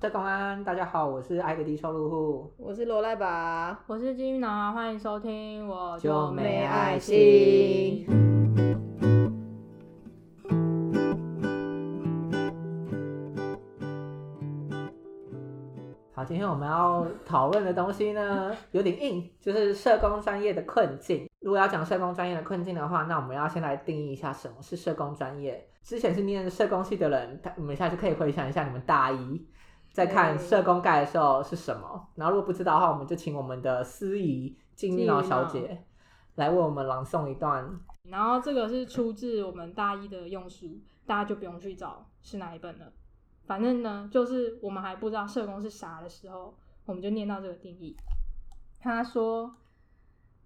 社工安，大家好，我是爱的低收入户，我是罗赖吧，我是金鱼脑，欢迎收听，我就没爱心。好，今天我们要讨论的东西呢，有点硬，就是社工专业的困境。如果要讲社工专业的困境的话，那我们要先来定义一下什么是社工专业。之前是念社工系的人，他你们下次可以回想一下你们大一在看社工盖的时候是什么。然后如果不知道的话，我们就请我们的司仪金玉脑小姐来为我们朗诵一段。然后这个是出自我们大一的用书，大家就不用去找是哪一本了。反正呢，就是我们还不知道社工是啥的时候，我们就念到这个定义。他说，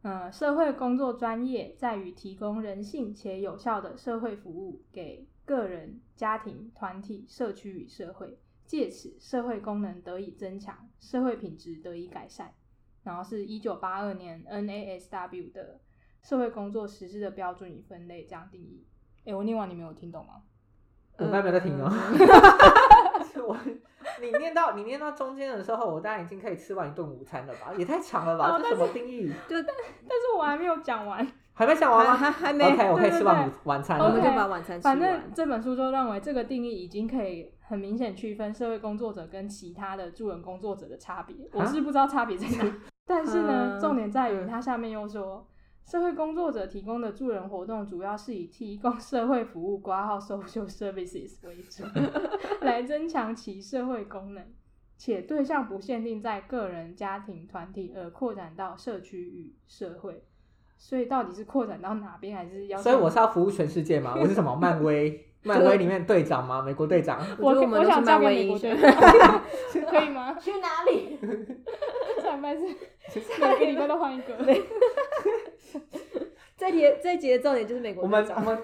呃，社会工作专业在于提供人性且有效的社会服务给个人、家庭、团体、社区与社会，借此社会功能得以增强，社会品质得以改善。然后是一九八二年 NASW 的社会工作实施的标准与分类这样定义。哎，我念完你没有听懂吗？我刚才没有在听哦。是我，你念到你念到中间的时候，我当然已经可以吃完一顿午餐了吧？也太长了吧？哦这什么定义？就但但是我还没有讲完。还没讲完还吗还还没？OK，我可以吃完午晚餐我们就把晚餐吃反正完。这本书就认为这个定义已经可以很明显区分社会工作者跟其他的助人工作者的差别。我是不知道差别在哪，但是呢，嗯重点在于嗯它下面又说，社会工作者提供的助人活动主要是以提供社会服务（挂号 social services） 为主，来增强其社会功能，且对象不限定在个人、家庭、团体，而扩展到社区与社会。所以到底是扩展到哪边，还是要？所以我是要服务全世界吗？我是什么？漫威？漫威里面队长吗？美国队长？我我想嫁给美国队。长，可以吗？去哪里？上班是每个礼拜都换一个。这节这节的重点就是美国我们队长我们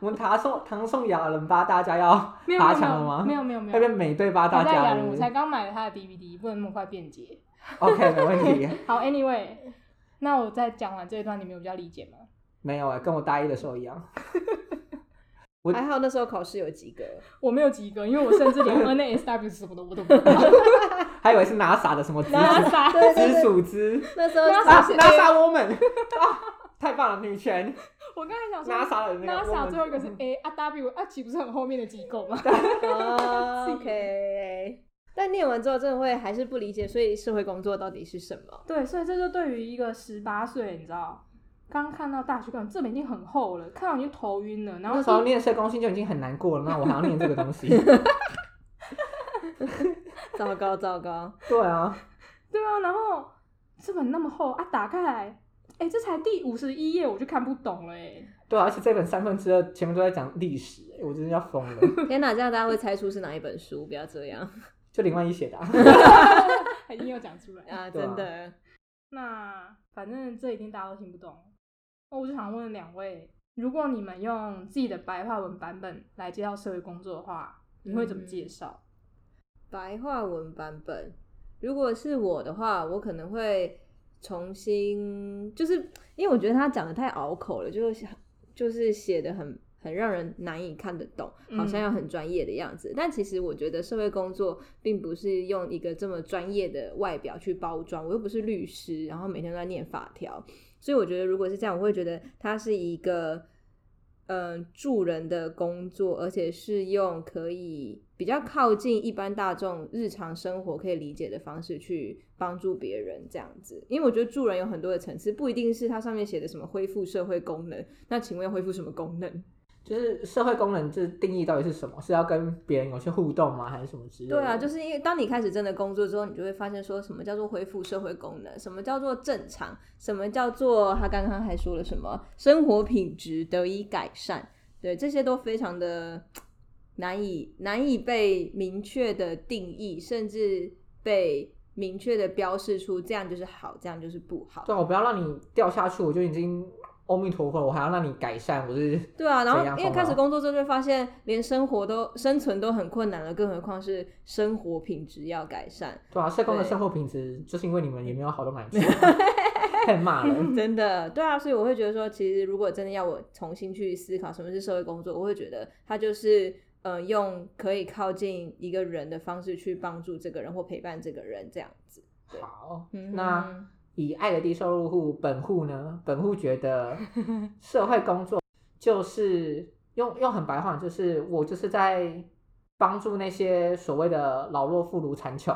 我们唐宋唐宋亚人吧，大家要爬墙了吗？没有没有没有。那边，美队吧，大家我才刚买了他的 DVD，不能那么快便捷。OK，没问题。好，Anyway，那我再讲完这一段，你们有比较理解吗？没有哎，跟我大一的时候一样。我还好那时候考试有及格。我没有及格，因为我甚至连 NASW 是什么的我都不知道。还以为是 NASA 的什么直属拉萨，对对对，直属之那时候，NASA woman 啊，太棒了，女权我刚才想说 NASA 的那个 NASA 最后一个是 A 啊 W 啊，岂不是很后面的机构吗？哦 OK。但念完之后，真的会还是不理解，所以社会工作到底是什么？对，所以这就对于一个十八岁，你知道，刚看到大学课本，这本已经很厚了，看到已经头晕了，然后那时候念社工系就已经很难过了，那我还要念这个东西。糟糕糟糕！对啊，对啊，然后这本那么厚啊，打开来，哎、这才第五十一页，我就看不懂了哎。对啊，而且这本三分之二前面都在讲历史，欸我真的要疯了。天哪，这样大家会猜出是哪一本书？不要这样 就林万一写的、啊，还硬要讲出来。啊真的，那反正这一定大家都听不懂。那我就想问两位，如果你们用自己的白话文版本来介绍社会工作的话，你会怎么介绍？白话文版本，如果是我的话，我可能会重新，就是因为我觉得他讲的太拗口了，就是就是写的很很让人难以看得懂，好像要很专业的样子。但其实我觉得社会工作并不是用一个这么专业的外表去包装，我又不是律师，然后每天都在念法条，所以我觉得如果是这样，我会觉得它是一个。嗯，助人的工作，而且是用可以比较靠近一般大众日常生活可以理解的方式去帮助别人，这样子。因为我觉得助人有很多的层次，不一定是它上面写的什么恢复社会功能。那请问恢复什么功能？就是社会功能这定义到底是什么？是要跟别人有些互动吗？还是什么之类的？对啊，就是因为当你开始真的工作之后，你就会发现说什么叫做恢复社会功能，什么叫做正常，什么叫做他刚刚还说了什么生活品质得以改善，对，这些都非常的难以难以被明确的定义，甚至被明确的标示出这样就是好，这样就是不好。对啊，我不要让你掉下去，我就已经阿弥陀佛，我还要让你改善，我是 对啊，然怎后因为开始工作之后，就会发现连生活都生存都很困难了，更何况是生活品质要改善。对啊，社工的生活品质就是因为你们也没有好到哪里去，太骂了。真的，对啊，所以我会觉得说，其实如果真的要我重新去思考什么是社会工作，我会觉得它就是呃，用可以靠近一个人的方式去帮助这个人或陪伴这个人，这样子。好，嗯那哼以爱的低收入户本户呢？本户觉得 社会工作就是用用很白话，就是我就是在帮助那些所谓的老弱妇孺残穷。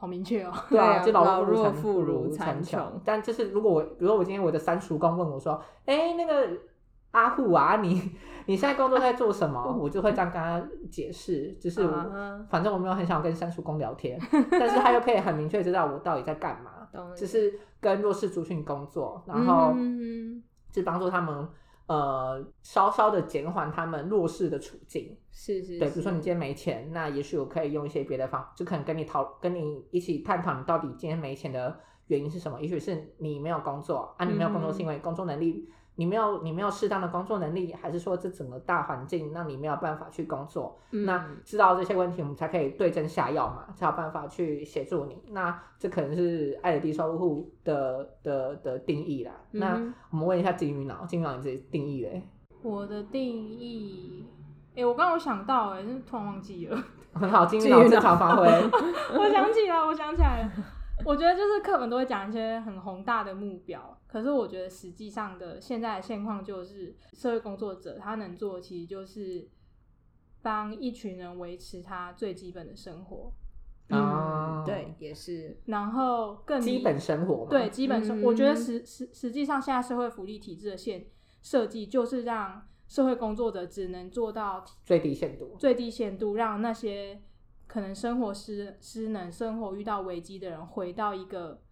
好明确哦。对啊，就老弱弱妇孺孺残穷穷。但就是如果我，比如说我今天我的三叔公问我说，哎，那个阿户啊，你你现在工作在做什么？我就会这样跟他解释，就是反正我没有很想跟三叔公聊天，但是他又可以很明确知道我到底在干嘛，就是跟弱势族群工作，然后嗯是帮助他们呃稍稍的减缓他们弱势的处境。是是，对，比如说你今天没钱，那也许我可以用一些别的方，就可能跟你讨，跟你一起探讨你到底今天没钱的原因是什么。也许是你没有工作啊，你没有工作是因为工作能力，你没有你没有适当的工作能力，还是说这整个大环境让你没有办法去工作？那嗯知道这些问题，我们才可以对症下药嘛，才有办法去协助你。那这可能是爱的低收入户的的的定义啦。那嗯我们问一下金鱼脑，金鱼脑你自己定义嘞？我的定义，哎、我刚刚有想到、哎，是突然忘记了。很 好，金鱼脑金鱼脑正常发挥。我想起来，我想起来了。我觉得就是课本都会讲一些很宏大的目标，可是我觉得实际上的现在的现况就是，社会工作者他能做的其实就是帮一群人维持他最基本的生活，啊嗯，对，也是，然后更基本生活嘛。对，基本生，嗯我觉得实实实际上现在社会福利体制的现设计就是让社会工作者只能做到最低限度。最低限度，让那些可能生活失失能、生活遇到危机的人回到一个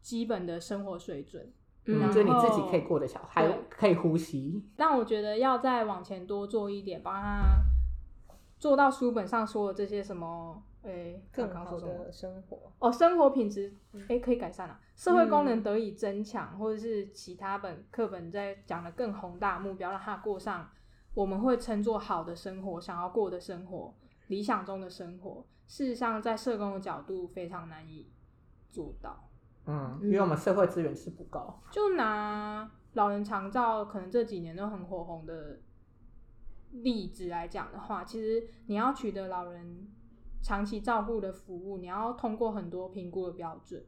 基本的生活水准。嗯，就是你自己可以过得小，还对可以呼吸。但我觉得要再往前多做一点，帮他做到书本上说的这些什么，诶、更好的生活。哦，生活品质诶、可以改善啊，社会功嗯能得以增强，或者是其他本课本在讲的更宏大目标，让他过上我们会称作好的生活，想要过的生活，理想中的生活。事实上，在社工的角度非常难以做到。嗯，因为我们社会资源是不够。就拿老人长照，可能这几年都很火红的例子来讲的话，其实你要取得老人长期照顾的服务，你要通过很多评估的标准。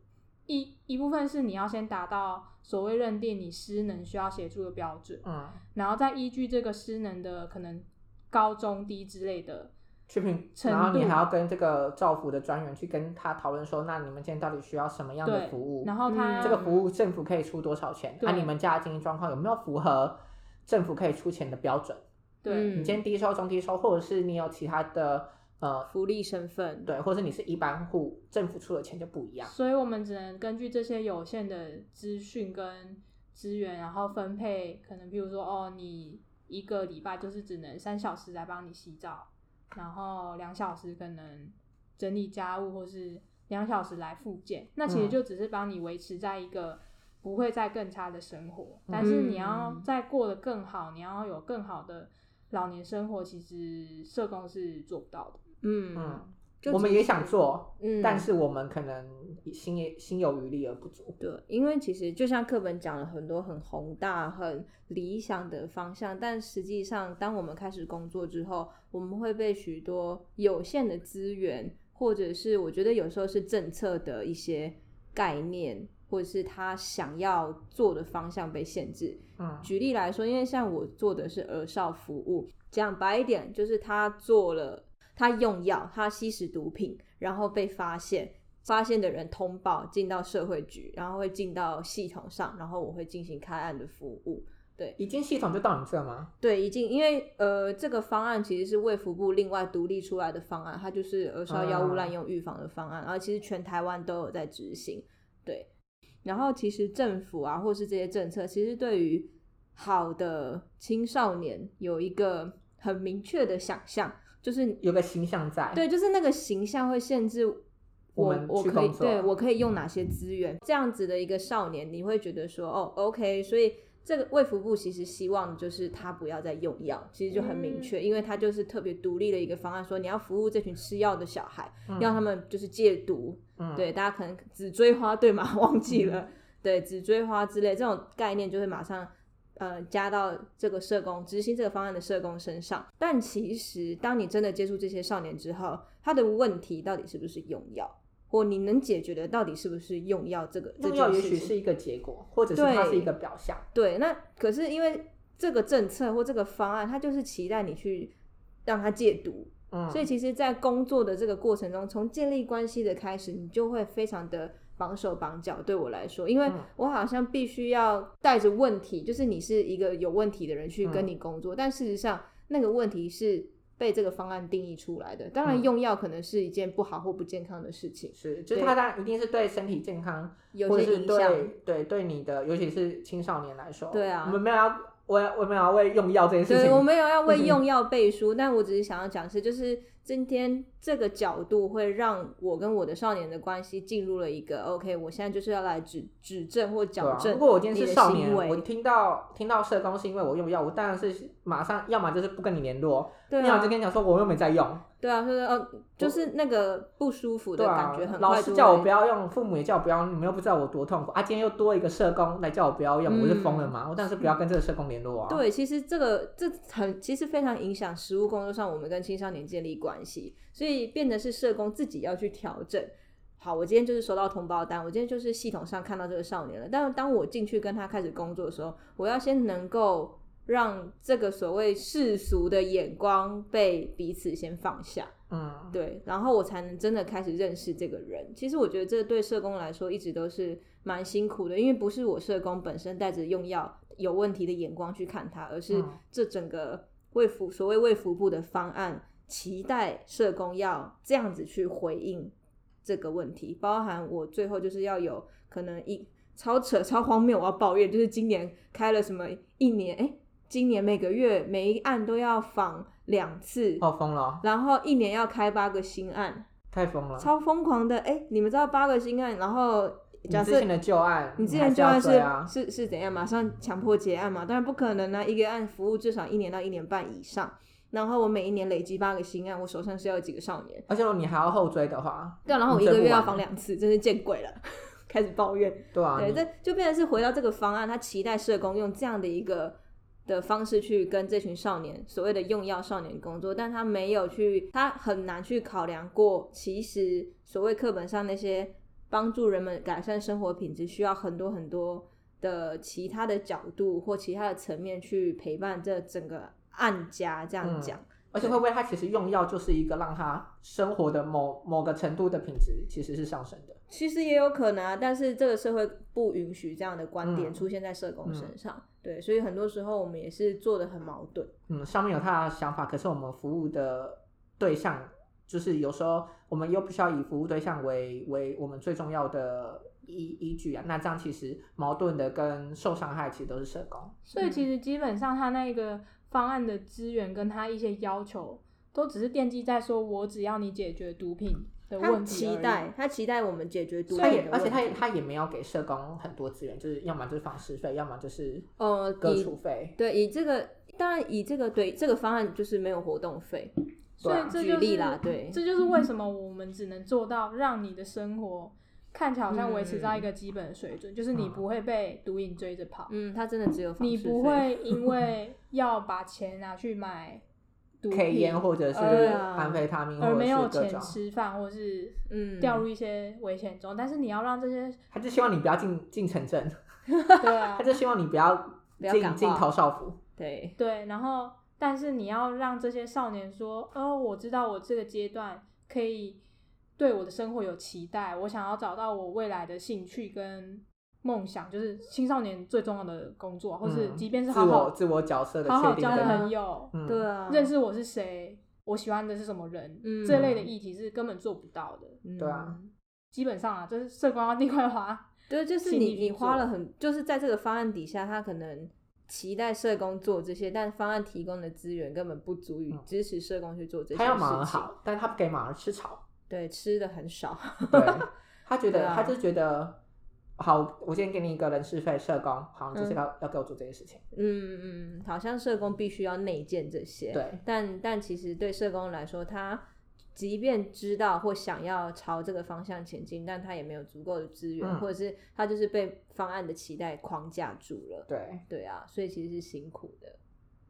一一部分是你要先达到所谓认定你失能需要协助的标准，嗯，然后再依据这个失能的可能高中低之类的，去评，然后你还要跟这个照服的专员去跟他讨论说，那你们今天到底需要什么样的服务？然后他、嗯这个服务政府可以出多少钱？那啊，你们家的经济状况有没有符合政府可以出钱的标准？对、嗯你今天低收、中低收，或者是你有其他的呃，福利身份，对，或者是你是一般户，政府出的钱就不一样。所以我们只能根据这些有限的资讯跟资源，然后分配，可能比如说，哦，你一个礼拜就是只能三小时来帮你洗澡，然后两小时可能整理家务，或是两小时来复健。那其实嗯就只是帮你维持在一个不会再更差的生活，但是你要嗯再过得更好，你要有更好的老年生活，其实社工是做不到的。嗯嗯，就我们也想做，嗯但是我们可能心也心有余力而不足。对，因为其实就像课本讲了很多很宏大、很理想的方向，但实际上，当我们开始工作之后，我们会被许多有限的资源，或者是我觉得有时候是政策的一些概念，或者是他想要做的方向被限制。嗯举例来说，因为像我做的是儿少服务，讲白一点，就是他做了，他用药，他吸食毒品，然后被发现，发现的人通报进到社会局，然后会进到系统上，然后我会进行开案的服务。对已经系统就到你这吗？对，已经因为呃，这个方案其实是卫福部另外独立出来的方案，它就是儿少药物滥用预防的方案，然后其实全台湾都有在执行。对，然后其实政府啊，或是这些政策，其实对于好的青少年有一个很明确的想象，就是有个形象在。对，就是那个形象会限制我，我我可以对我可以用哪些资源？这样子的一个少年，你会觉得说，哦，OK，所以这个卫福部其实希望就是他不要再用药，其实就很明确，因为他就是特别独立的一个方案，说你要服务这群吃药的小孩，嗯让他们就是戒毒。嗯对，大家可能紫锥花对吗？忘记了，对，紫锥花之类这种概念就会马上呃加到这个社工执行这个方案的社工身上。但其实，当你真的接触这些少年之后，他的问题到底是不是用药，或你能解决的到底是不是用药这个这用药也许是一个结果，或者是它是一个表象。对，那可是因为这个政策或这个方案，它就是期待你去让他戒毒，嗯，所以其实，在工作的这个过程中，从建立关系的开始，你就会非常的绑手绑脚。对我来说，因为嗯我好像必须要带着问题，就是你是一个有问题的人去跟嗯你工作，但事实上那个问题是被这个方案定义出来的。当然，嗯用药可能是一件不好或不健康的事情，是，就是它当然一定是对身体健康，有些影响。对对对你的，尤其是青少年来说，对啊我们没有要我我们要为用药这件事对，情，我没有要为嗯 用药背书，但我只是想要讲是，就是今天这个角度会让我跟我的少年的关系进入了一个 OK，我现在就是要来指指正或矫正如果我今天是少年，我听到听到社工是因为我用药，我当然是马上要么就是不跟你联络，对啊要么就，跟你讲说我又没在用，对啊，就是呃，就是那个不舒服的感觉很，老师叫我不要用，父母也叫我不要，你们又不知道我多痛苦啊！今天又多一个社工来叫我不要用，我是疯了吗？我当然是不要跟这个社工联络啊。嗯对，其实这个这很其实非常影响实务工作上我们跟青少年建立关系，所以变得是社工自己要去调整。好，我今天就是收到通报单，我今天就是系统上看到这个少年了。但是当我进去跟他开始工作的时候，我要先能够让这个所谓世俗的眼光被彼此先放下。嗯，对，然后我才能真的开始认识这个人。其实我觉得这对社工来说一直都是蛮辛苦的，因为不是我社工本身带着用药有问题的眼光去看他，而是嗯这整个卫福所谓卫福部的方案期待社工要这样子去回应这个问题，包含我最后就是要有可能一超扯超荒谬，我要抱怨，就是今年开了什么一年，哎，今年每个月每一案都要访两次，哦，疯了哦，然后一年要开八个新案，太疯了。超疯狂的。哎，你们知道八个新案，然后假设你之前的旧案，你之前旧案是、啊，是是怎样，马上强迫结案嘛？当然不可能啊，一个案服务至少一年到一年半以上。然后我每一年累积八个新案，我手上是要有几个少年。而且如果你还要后追的话，对啊，然后我一个月要访两次，真是见鬼了，开始抱怨。对啊，对，这就变成是回到这个方案，他期待社工用这样的一个的方式去跟这群少年所谓的用药少年工作，但他没有去，他很难去考量过，其实所谓课本上那些帮助人们改善生活品质，需要很多很多的其他的角度或其他的层面去陪伴这整个案家这样嗯讲。而且会不会他其实用药就是一个让他生活的某某个程度的品质其实是上升的？其实也有可能啊，但是这个社会不允许这样的观点嗯出现在社工身上。对，所以很多时候我们也是做的很矛盾。嗯，上面有他的想法，可是我们服务的对象就是有时候我们又不需要以服务对象为为我们最重要的依依据啊，那这样其实矛盾的跟受伤害其实都是社工。所以其实基本上他那个方案的资源跟他一些要求，都只是惦记在说我只要你解决毒品的问题他期待，他期待我们解决毒他也品的问题，而且他也他也没有给社工很多资源，就是要么就是访视费，要么就是呃各以处费。对以这个当然以这个对这个方案就是没有活动费，所以这就是例啦，对，这就是为什么我们只能做到让你的生活看起来好像维持在一个基本的水准，就是你嗯不会被毒瘾追着跑，嗯，他真的只有你不会因为要把钱拿去买毒 K 品烟或者是而安非他命，而没有钱吃饭，或是嗯。掉入一些危险中。但是你要让这些他就希望你不要进进城镇，对啊。他就希望你不要不要进进陶少府。对。对，然后但是你要让这些少年说，哦，我知道我这个阶段可以对我的生活有期待，我想要找到我未来的兴趣跟梦想，就是青少年最重要的工作，或是嗯即便是自好好我自我角色的好好交确定跟朋友，嗯。对啊，认识我是谁，我喜欢的是什么人，嗯。这类的议题是根本做不到的。嗯对啊。基本上啊，就是社工要另外花，对，就是你你花了很，就是在这个方案底下，他可能期待社工做这些，但方案提供的资源根本不足以嗯。支持社工去做这些他要马儿事情。好，但是他不给马儿吃草。对，吃的很少。对。他觉得，啊。他就觉得，好，我今天给你一个人事费，社工，好，你就是嗯要、要给我做这件事情。嗯嗯，好像社工必须要内建这些。对，但但其实对社工来说，他即便知道或想要朝这个方向前进，但他也没有足够的资源，嗯或者是他就是被方案的期待框架住了。对，对啊，所以其实是辛苦的。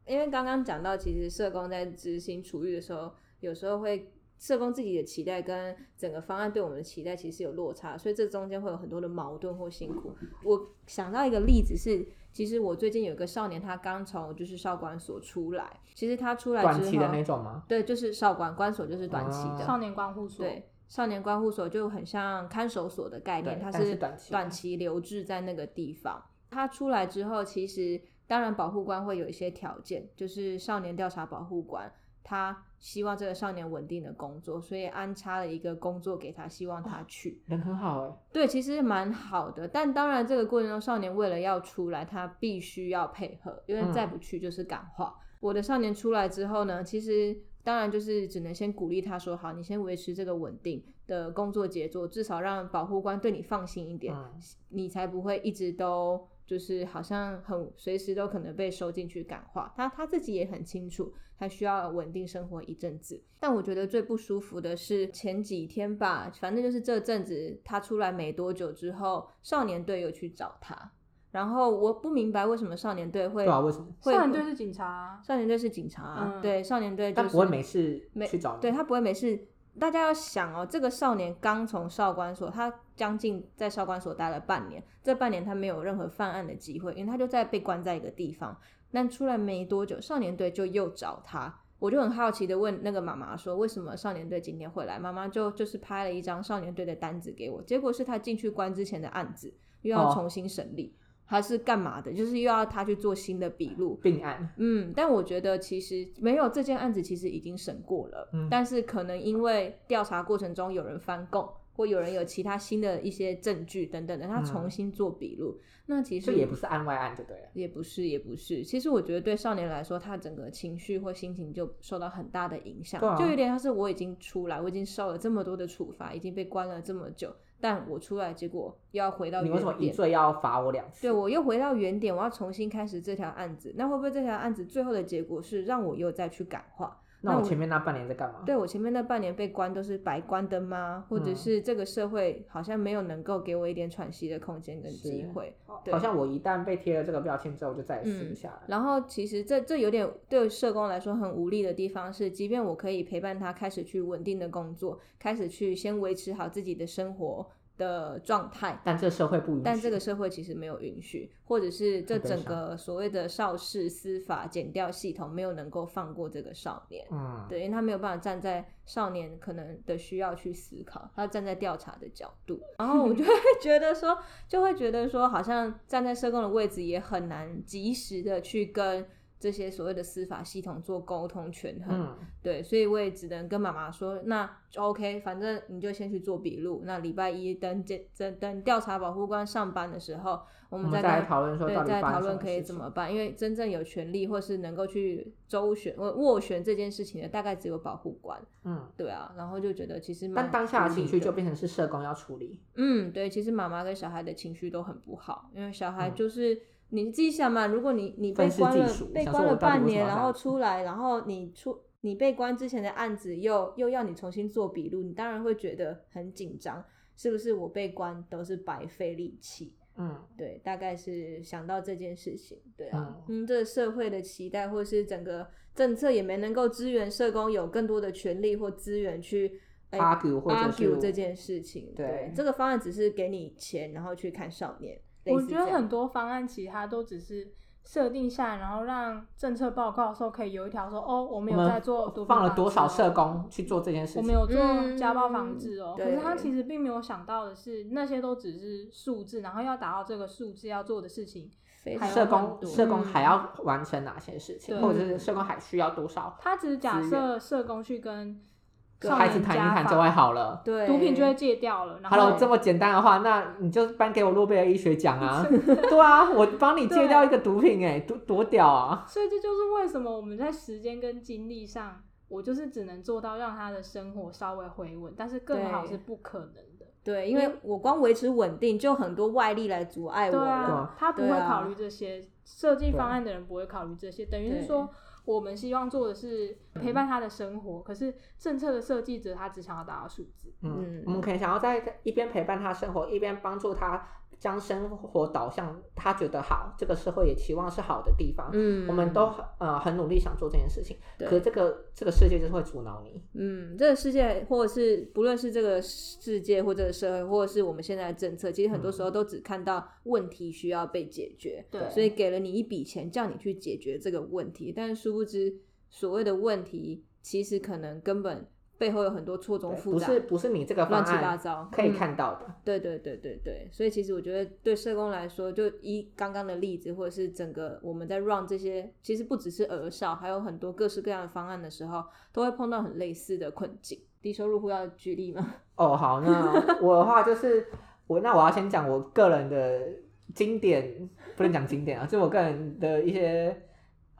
因为刚刚讲到，其实社工在执行处遇的时候，有时候会社工自己的期待跟整个方案对我们的期待其实有落差，所以这中间会有很多的矛盾或辛苦。我想到一个例子是，其实我最近有一个少年，他刚从就是少管所出来，其实他出来之后，短期的那种吗？对，就是少管关所就是短期的，哦少年关护所，对，少年关护所就很像看守所的概念，它是是短期短期留置在那个地方。他出来之后，其实当然保护官会有一些条件，就是少年调查保护官，他希望这个少年稳定的工作，所以安插了一个工作给他，希望他去。人很好哎，对，其实蛮好的，但当然这个过程中，少年为了要出来，他必须要配合，因为再嗯不去就是感化。我的少年出来之后呢，其实当然就是只能先鼓励他说，好，你先维持这个稳定的工作节奏，至少让保护官对你放心一点，嗯，你才不会一直都就是好像很随时都可能被收进去感化。他他自己也很清楚，他需要稳定生活一阵子。但我觉得最不舒服的是前几天吧，反正就是这阵子他出来没多久之后，少年队又去找他。然后我不明白为什么少年队会对啊，为什么？会少年队是警察啊，少年队是警察啊、嗯对，少年队、就是、但不会没事没去找你，对他不会没事。大家要想哦，这个少年刚从少管所，他将近在少管所待了半年，这半年他没有任何犯案的机会，因为他就在被关在一个地方。但出来没多久，少年队就又找他，我就很好奇的问那个妈妈说，为什么少年队今天会来？妈妈就就是拍了一张少年队的单子给我，结果是他进去关之前的案子，又要哦重新审理，还是干嘛的？就是又要他去做新的笔录，并案，嗯，但我觉得其实没有这件案子，其实已经审过了，嗯但是可能因为调查过程中有人翻供，或有人有其他新的一些证据等等的，他嗯重新做笔录，那其实这也不是案外案就对了。也不是，也不是。其实我觉得对少年来说，他整个情绪或心情就受到很大的影响，啊就有点像是我已经出来，我已经受了这么多的处罚，已经被关了这么久，但我出来，结果又要回到你为什么原点。一罪要罚我两次？对我又回到原点，我要重新开始这条案子，那会不会这条案子最后的结果是让我又再去感化？那我前面那半年在干嘛？对我前面那半年被关都是白关的吗？或者嗯是这个社会好像没有能够给我一点喘息的空间跟机会？对好像我一旦被贴了这个标签之后，我就再也撕嗯不下来。然后其实这这有点对社工来说很无力的地方是，即便我可以陪伴他开始去稳定的工作，开始去先维持好自己的生活的状态，但这社会不允许。但这个社会其实没有允许，或者是这整个所谓的少氏司法减掉系统没有能够放过这个少年。嗯，对，因为他没有办法站在少年可能的需要去思考，他站在调查的角度，然后我就 会觉得说，就会觉得说，好像站在社工的位置也很难及时的去跟这些所谓的司法系统做沟通权衡。嗯，对，所以我也只能跟妈妈说，那就 OK，反正你就先去做笔录，那礼拜一等检等等调查保护官上班的时候，我我们再讨论说对，再讨论可以怎么办，因为真正有权利或是能够去周旋、呃斡旋这件事情的，大概只有保护官。嗯，对啊，然后就觉得其实蛮但当下的情绪就变成是社工要处理。嗯，对，其实妈妈跟小孩的情绪都很不好，因为小孩嗯就是、你自己想嘛，如果你你被关了被关了半年，然后出来，然后你出你被关之前的案子又又要你重新做笔录，你当然会觉得很紧张，是不是我被关都是白费力气？嗯，对，大概是想到这件事情，对啊，嗯嗯，这个社会的期待或是整个政策也没能够支援社工有更多的权利或资源去。哎 argue 或者这件事情，对这个方案只是给你钱，然后去看少年。类我觉得很多方案其实它都只是设定下来，然后让政策报告的时候可以有一条说，哦，我们有在做毒放了多少社工去做这件事情？我们有做嗯家暴防治哦，可是他其实并没有想到的是，那些都只是数字，然后要达到这个数字要做的事情，社工社工嗯还要完成哪些事情，对或者是社工还需要多少？他只是假资设社工去跟少孩子谈一谈就会，好了。对毒品就会戒掉了。然 Hello，后这么简单的话，那你就颁给我诺贝尔医学奖啊！对啊，我帮你戒掉一个毒品、哎，多多屌啊！所以这就是为什么我们在时间跟精力上，我就是只能做到让他的生活稍微回稳，但是更好是不可能的。对，因为我光维持稳定，就很多外力来阻碍我对了。啊，他不会考虑这些，设计方案的人不会考虑这些，等于是说我们希望做的是陪伴他的生活，可是政策的设计者他只想要达到数字。嗯嗯，我们可能想要在一边陪伴他生活，一边帮助他将生活导向他觉得好，这个社会也期望是好的地方。嗯，我们都很呃很努力想做这件事情，对可是这个这个世界就是会阻挠你。嗯，这个世界，或者是不论是这个世界或这个社会，或者是我们现在的政策，其实很多时候都只看到问题需要被解决，对所以给了你一笔钱，叫你去解决这个问题，但是殊不知所谓的问题，其实可能根本背后有很多错综对复杂，不是不是你这个方乱七八糟可以嗯看到的。对对对对对，所以其实我觉得对社工来说，就依刚刚的例子，或者是整个我们在 run 这些，其实不只是儿少，还有很多各式各样的方案的时候，都会碰到很类似的困境。低收入户要举例吗？哦，好，那我的话就是我，那我要先讲我个人的经典，不能讲经典啊，就我个人的一些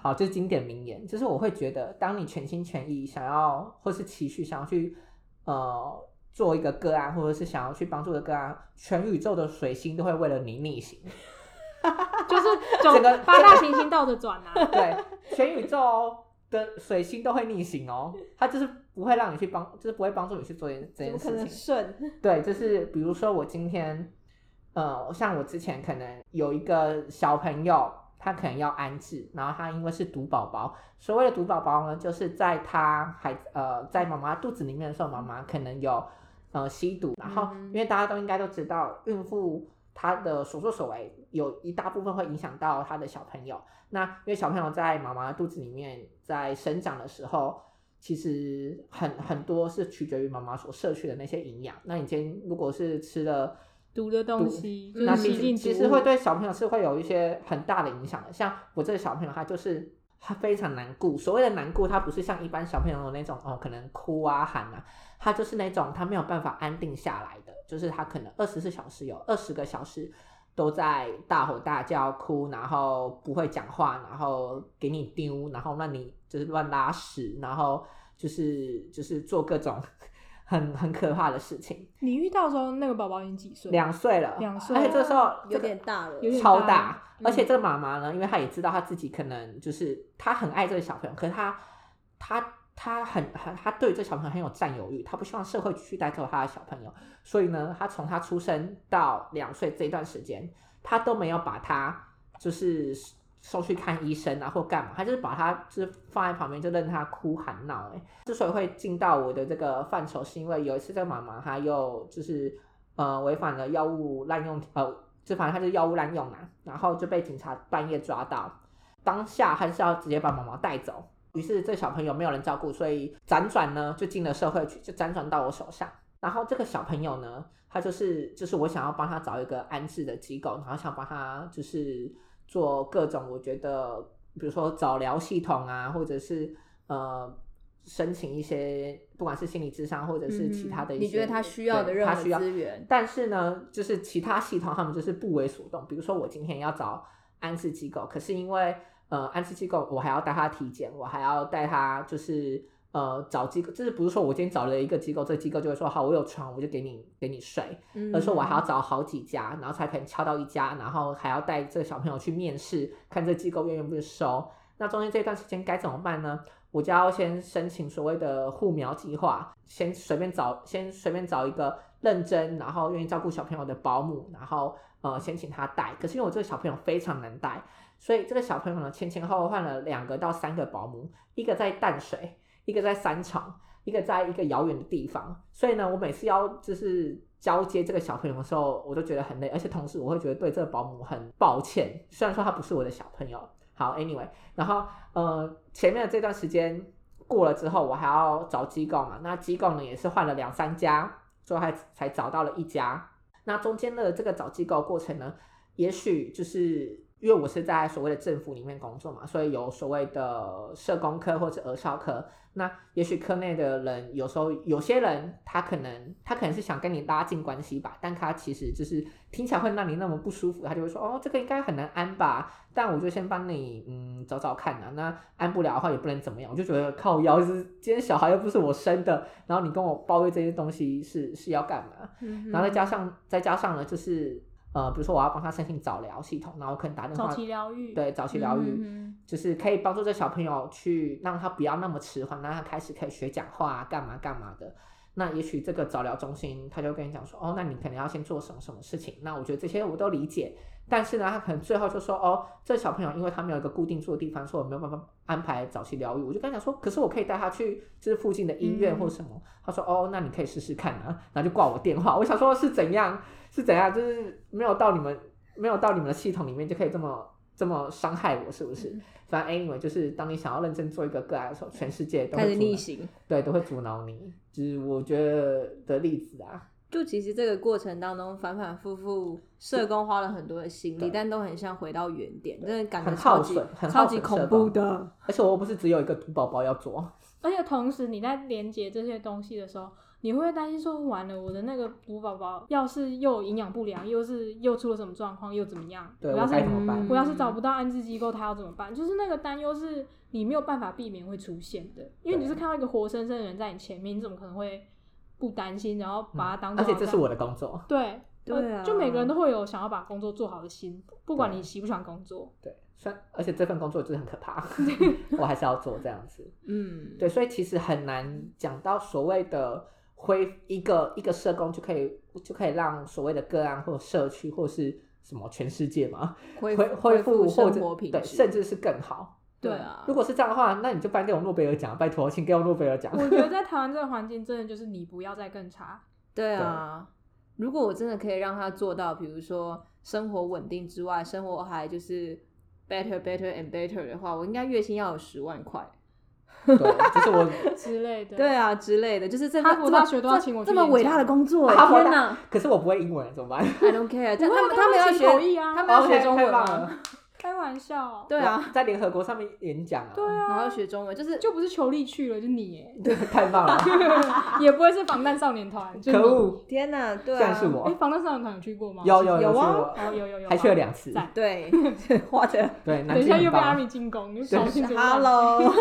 好，就是经典名言，就是我会觉得，当你全心全意想要，或是期许想要去呃做一个个案，或者是想要去帮助的个案，全宇宙的水星都会为了你逆行。就是整个八大行星倒着转啊。对，全宇宙的水星都会逆行哦，它就是不会让你去帮，就是不会帮助你去做这这件怎么可能事情。顺？对，就是比如说我今天，呃，像我之前可能有一个小朋友，他可能要安置，然后他因为是毒宝宝，所谓的毒宝宝呢，就是在他还呃在妈妈肚子里面的时候，妈妈可能有呃吸毒，然后嗯因为大家都应该都知道，孕妇她的所作所为有一大部分会影响到她的小朋友。那因为小朋友在妈妈肚子里面在生长的时候，其实很很多是取决于妈妈所摄取的那些营养。那你今天如果是吃了毒的东西，就那其是吸进实其实会对小朋友是会有一些很大的影响的。像我这个小朋友，他就是他非常难过。所谓的难过，他不是像一般小朋友的那种哦，可能哭啊喊啊，他就是那种他没有办法安定下来的，就是他可能二十四小时有二十个小时都在大吼大叫、哭，然后不会讲话，然后给你丢，然后让你就是乱拉屎，然后就是就是做各种很 很可怕的事情。你遇到的时候，那个宝宝已经几岁？两岁了，两岁而且这时候有点大了，有点大超大，嗯而且这个妈妈呢，因为她也知道她自己可能就是她很爱这个小朋友，可是她她她很很她对这小朋友很有占有欲，她不希望社会继续带走她的小朋友，所以呢，她从她出生到两岁这一段时间，她都没有把她就是送去看医生啊或干嘛，他就是把他就是放在旁边就任他哭喊闹。哎，之所以会进到我的这个范畴，是因为有一次这个妈妈她又就是呃违反了药物滥用呃。就反正他就是药物滥用嘛，然后就被警察半夜抓到，当下还是要直接把毛毛带走。于是这小朋友没有人照顾，所以辗转呢就进了社会去，就辗转到我手上。然后这个小朋友呢，他就是就是我想要帮他找一个安置的机构，然后想帮他就是做各种我觉得，比如说早疗系统啊，或者是呃申请一些不管是心理智商或者是其他的一些，嗯你觉得他需要的任何资源？但是呢，就是其他系统他们就是不为所动。比如说我今天要找安置机构，可是因为呃安置机构我还要带他体检，我还要带他就是呃找机构，就是不是说我今天找了一个机构，这个机构就会说好我有床我就给你给你睡，嗯而是说我还要找好几家，然后才可能敲到一家，然后还要带这个小朋友去面试，看这机构愿不愿意收。那中间这段时间该怎么办呢？我就要先申请所谓的护苗计划，先随便找，先随便找一个认真，然后愿意照顾小朋友的保姆，然后呃先请他带。可是因为我这个小朋友非常难带，所以这个小朋友呢前前后后换了两个到三个保姆，一个在淡水，一个在三重，一个在一个遥远的地方。所以呢，我每次要就是交接这个小朋友的时候，我都觉得很累，而且同时我会觉得对这个保姆很抱歉，虽然说他不是我的小朋友。好，anyway，然后呃，前面的这段时间过了之后，我还要找机构嘛。那机构呢也是换了两三家，最后还才找到了一家。那中间的这个找机构过程呢，也许就是因为我是在所谓的政府里面工作嘛，所以有所谓的社工科或者儿少科。那也许科内的人有时候有些人他可能他可能是想跟你拉近关系吧，但他其实就是听起来会让你那么不舒服，他就会说哦这个应该很难安吧，但我就先帮你嗯找找看啊，那安不了的话也不能怎么样，我就觉得靠腰就是今天小孩又不是我生的，然后你跟我抱怨这些东西是是要干嘛？嗯然后再加上再加上呢，就是呃，比如说我要帮他申请早疗系统，然后可能打电话早期疗愈，对早期疗愈，嗯就是可以帮助这小朋友去让他不要那么迟缓，让他开始可以学讲话啊，干嘛干嘛的。那也许这个早疗中心他就跟你讲说，哦，那你可能要先做什么什么事情。那我觉得这些我都理解，但是呢，他可能最后就说，哦，这小朋友因为他没有一个固定住的地方，所以我没有办法安排早期疗愈。我就跟他讲说，可是我可以带他去就是附近的医院或什么。他说，哦，那你可以试试看啊，然后就挂我电话。我想说，是怎样是怎样，就是没有到你们没有到你们的系统里面就可以这么这么伤害我，是不是？反正 anyway，就是当你想要认真做一个个案的时候，全世界都开始会，逆行。对，都会阻挠你。就是我觉得的例子啊，就其实这个过程当中反反复复，社工花了很多的心力，但都很像回到原点，真的感觉很超级耗损很超级恐怖的。而且我又不是只有一个毒宝宝要做，而且同时你在连接这些东西的时候，你会担心说，完了我的那个毒宝宝要是又有营养不良，又是又出了什么状况，又怎么样？对我我要是该怎么办？我要是找不到安置机构，他要怎么办？就是那个担忧是你没有办法避免会出现的，因为你是看到一个活生生的人在你前面，你怎么可能会不担心，然后把他当做、嗯而且这是我的工作，对对啊呃就每个人都会有想要把工作做好的心，不管你喜不喜欢工作。对，虽然而且这份工作就是很可怕，我还是要做这样子。嗯，对，所以其实很难讲到所谓的恢一个一个社工就可以就可以让所谓的个案或社区或是什么全世界嘛恢恢恢复或生者对，活品质，甚至是更好。对啊如果是这样的话，那你就颁给我诺贝尔奖，拜托，请给我诺贝尔奖。我觉得在台湾这个环境，真的就是你不要再更差。对啊。如果我真的可以让他做到，比如说生活稳定之外，生活还就是 better better and better 的话，我应该月薪要有十万块。对，就是我，之类的。对啊，之类的，就是这么哈佛大学都要请我去演这么伟大的工作，哈佛天哪。可是我不会英文，怎么办？！I don't care，他们他们要学口译啊。他们要学中文。开玩笑。对啊，在联合国上面演讲啊，对然后学中文，就是就不是求力去了，就你。耶，对，太棒了，也不会是防弹少年团，可恶，天哪，对啊，是我，防弹少年团有去过吗？有有有啊。哦，有有有，还去了两次，赞对，花的对，等一下又被阿。米进攻，你小心点。Hello，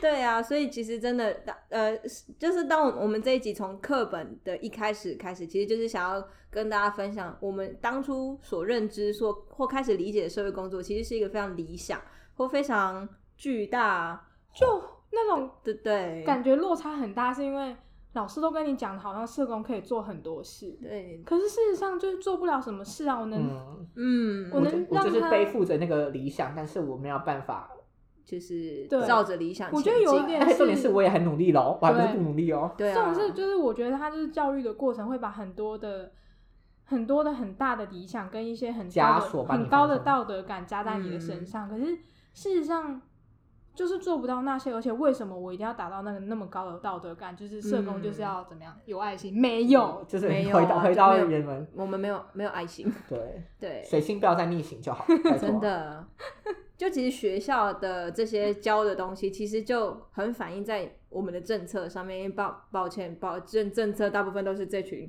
对啊，所以其实真的，呃，就是当我我们这一集从课本的一开始开始，其实就是想要跟大家分享我们当初所认知、所或开始理解的社会工作，其实是一个非常理想或非常巨大就那种对，对，感觉落差很大，是因为老师都跟你讲，好像社工可以做很多事，对，可是事实上就是做不了什么事啊。我能，嗯，嗯，我我就我就是能让他背负着那个理想，但是我没有办法。就是对照着理想前我进，觉得有一点 重点是我也很努力喽，我还不是不努力哦。对啊，这种是就是我觉得他就是教育的过程会把很多的。很多的很大的理想跟一些很高的很高的道德感加在你的嗯身上，可是事实上就是做不到那些，而且为什么我一定要达到那个那么高的道德感？就是社工就是要怎么样有爱心？没有，就是没有回到啊回到原文，我们没有没有爱心，对，对，水星不要再逆行就好，真。的，就其实学校的这些教的东西，其实就很反映在我们的政策上面。因为抱抱歉，保政政策大部分都是这群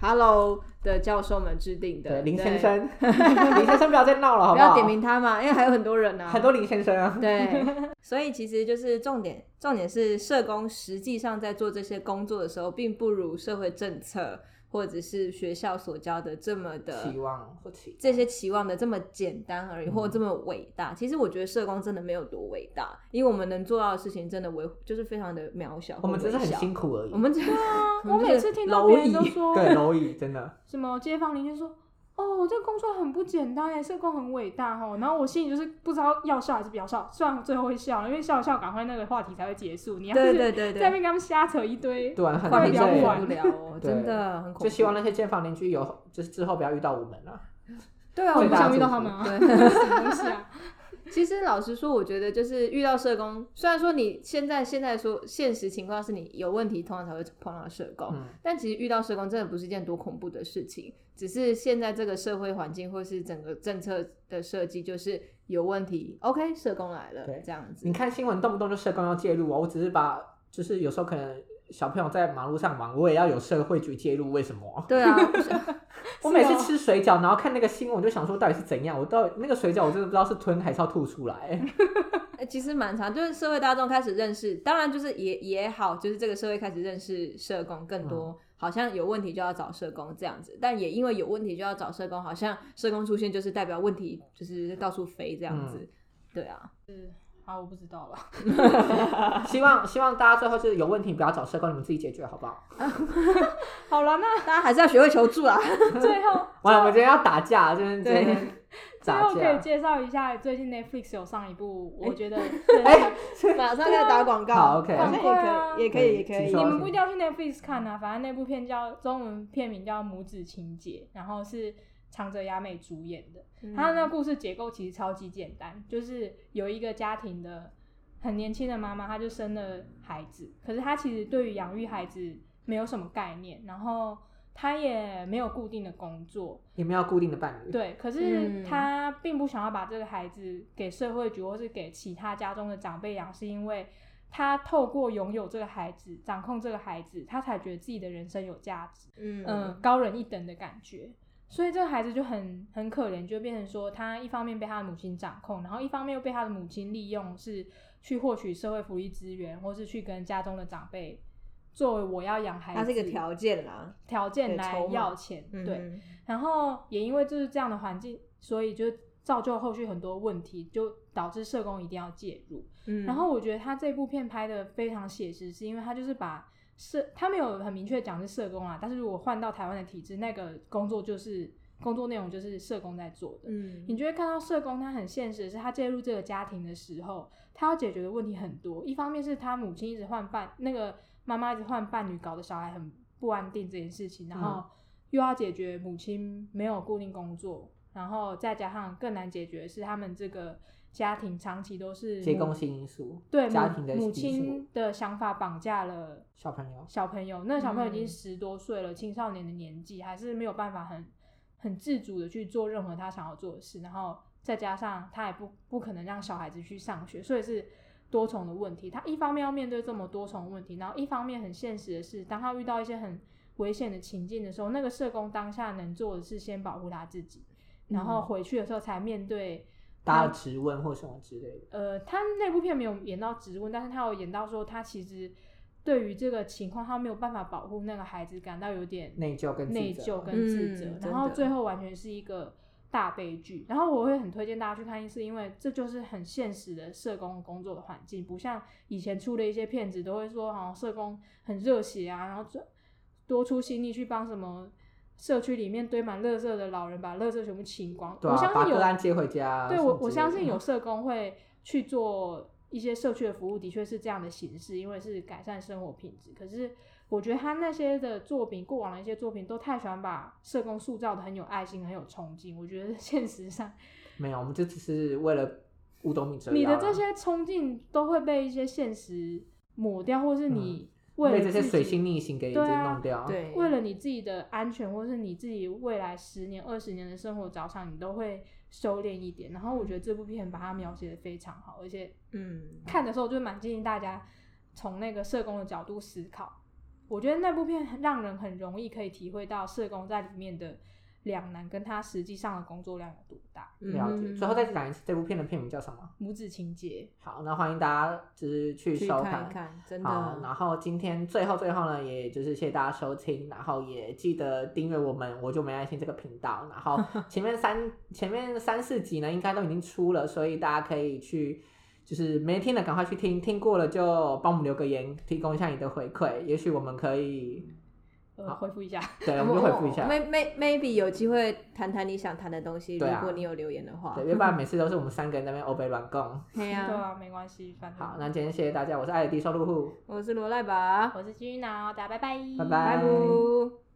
Hello 的教授们制定的。对，林先，生，林先生不要再闹了，好不好？不要点名他嘛，因为还有很多人呢、很多林先生啊。对，所以其实就是重点，重点是社工实际上在做这些工作的时候，并不如社会政策或者是学校所教的这么的期望或期这些期望的这么简单而已，嗯或这么伟大。其实我觉得社工真的没有多伟大，因为我们能做到的事情真的微就是非常的渺小，我们只是很辛，苦而已。我们 只对啊我每次听到别人都说对蝼蚁真的，什么街坊邻居说，哦，这个工作很不简单哎，社工很伟大哦。然后我心里就是不知道要笑还是不要笑，虽然最后会笑，因为笑笑，赶快那个话题才会结束。你要是在那边跟他们瞎扯一堆，对啊，很话题聊不完真的不了哦，对真的很恐怖。就希望那些建房邻居有，就是之后不要遇到我们了。对啊，我不想遇到他们啊，对。什么东西啊？其实老实说，我觉得就是遇到社工，虽然说你现在现在说现实情况是你有问题，通常才会碰到社工，嗯，但其实遇到社工真的不是一件多恐怖的事情，只是现在这个社会环境或是整个政策的设计就是有问题，OK，社工来了对，这样子你。看新闻动不动就社工要介入哦，我只是把，就是有时候可能小朋友在马路上玩，我也要有社会局介入，为什么？对啊，我每次哦吃水饺，然后看那个新闻，我就想说到底是怎样？我到底那个水饺我真的不知道是吞还是要吐出来。呃 其实蛮长，就是社会大众开始认识，当然就是也也好，就是这个社会开始认识社工更多好像有问题就要找社工这样子，但也因为有问题就要找社工，好像社工出现就是代表问题就是到处飞这样子。对啊，是好，我不知道了。希望希望大家最后就是有问题不要找社工，你们自己解决好不好？好了，那大家还是要学会求助啊。最后完了，我们今天要打架，就是今对天最。后可以介绍一下，最近 Netflix 有上一部，我觉得哎马上开始打广告，好，OK 好像对啊也可以，也可以，也可以。你们不一定要去 Netflix 看啊，反正那部片叫中文片名叫《母子情节》，然后是长泽雅美主演的。嗯它那故事结构其实超级简单，就是有一个家庭的很年轻的妈妈，她就生了孩子，可是她其实对于养育孩子没有什么概念，然后她也没有固定的工作，也没有固定的伴侣。对，可是嗯他并不想要把这个孩子给社会局或是给其他家中的长辈养，是因为他透过拥有这个孩子、掌控这个孩子，他才觉得自己的人生有价值，嗯嗯、高人一等的感觉。所以这个孩子就很很可怜，就变成说他一方面被他的母亲掌控，然后一方面又被他的母亲利用，是去获取社会福利资源，或是去跟家中的长辈作为我要养孩子，他是一个条件啦，条件来要钱，对。嗯然后也因为就是这样的环境，所以就造就后续很多问题，就导致社工一定要介入。嗯然后我觉得他这部片拍的非常写实，是因为他就是把社，他没有很明确讲是社工啊，但是如果换到台湾的体制，那个工作就是工作内容就是社工在做的。嗯你就会看到社工他很现实的是，他介入这个家庭的时候，他要解决的问题很多。一方面是他母亲一直换伴，那个妈妈一直换伴侣，搞得小孩很不安定这件事情，然后又要解决母亲没有固定工作，然后再加上更难解决的是他们这个家庭长期都是母结构性因素，对家庭的母亲的想法绑架了小朋友，小朋友，那个小朋友已经嗯十多岁了，青少年的年纪，还是没有办法很很自主的去做任何他想要做的事，然后再加上他也不不可能让小孩子去上学，所以是多重的问题。他一方面要面对这么多重的问题，然后一方面很现实的是，当他遇到一些很危险的情境的时候，那个社工当下能做的是先保护他自己，然后回去的时候才面对。大家质问或什么之类的。呃，他那部片没有演到质问，但是他有演到说他其实对于这个情况，他没有办法保护那个孩子，感到有点内疚跟自责内疚跟自责，嗯然后最后完全是一个大悲剧。然后我会很推荐大家去看，是因为这就是很现实的社工工作的环境，不像以前出的一些片子都会说，好像社工很热血啊，然后这多出心力去帮什么。社区里面堆满垃圾的老人，把垃圾全部清光。对啊，我相信有个案接回家。对我，我相信有 社工会去做一些社区的服务，的确是这样的形式，因为是改善生活品质。可是我觉得他那些的作品，过往的一些作品，都太喜欢把社工塑造的很有爱心、很有冲劲。我觉得 现实上，没有，我们就只是为了五斗米折腰你的啦这些冲劲都会被一些现实抹掉，或是你为了被这些自己水星逆行给给对啊弄掉。对，为了你自己的安全，或是你自己未来十年、二十年的生活着想，你都会收敛一点。然后我觉得这部片把它描写的非常好，而且嗯看的时候就蛮建议大家从那个社工的角度思考。我觉得那部片很让人很容易可以体会到社工在里面的两难，跟他实际上的工作量有多大。了解。嗯最后再讲一次，这部片的片名叫什么？母子情节，好，那欢迎大家就是去去收看一看，真好，的，然后今天最后最后呢，也就是谢谢大家收听，然后也记得订阅我们我就没爱心这个频道，然后 前面三前面三四集呢应该都已经出了，所以大家可以去就是没听的赶快去听，听过了就帮我们留个言，提供一下你的回馈，也许我们可以呃，回复一下。对，我们就回复一下。May may maybe 有机会谈谈你想谈的东西，啊。果你有留言的话，对，要不然每次都是我们三个人在那边欧北乱供。对对啊，啊，没关系，反正。好，那今天谢谢大家，我是爱的低收入户，我是罗赖吧，我是金鱼脑，大家拜拜，拜拜。拜拜。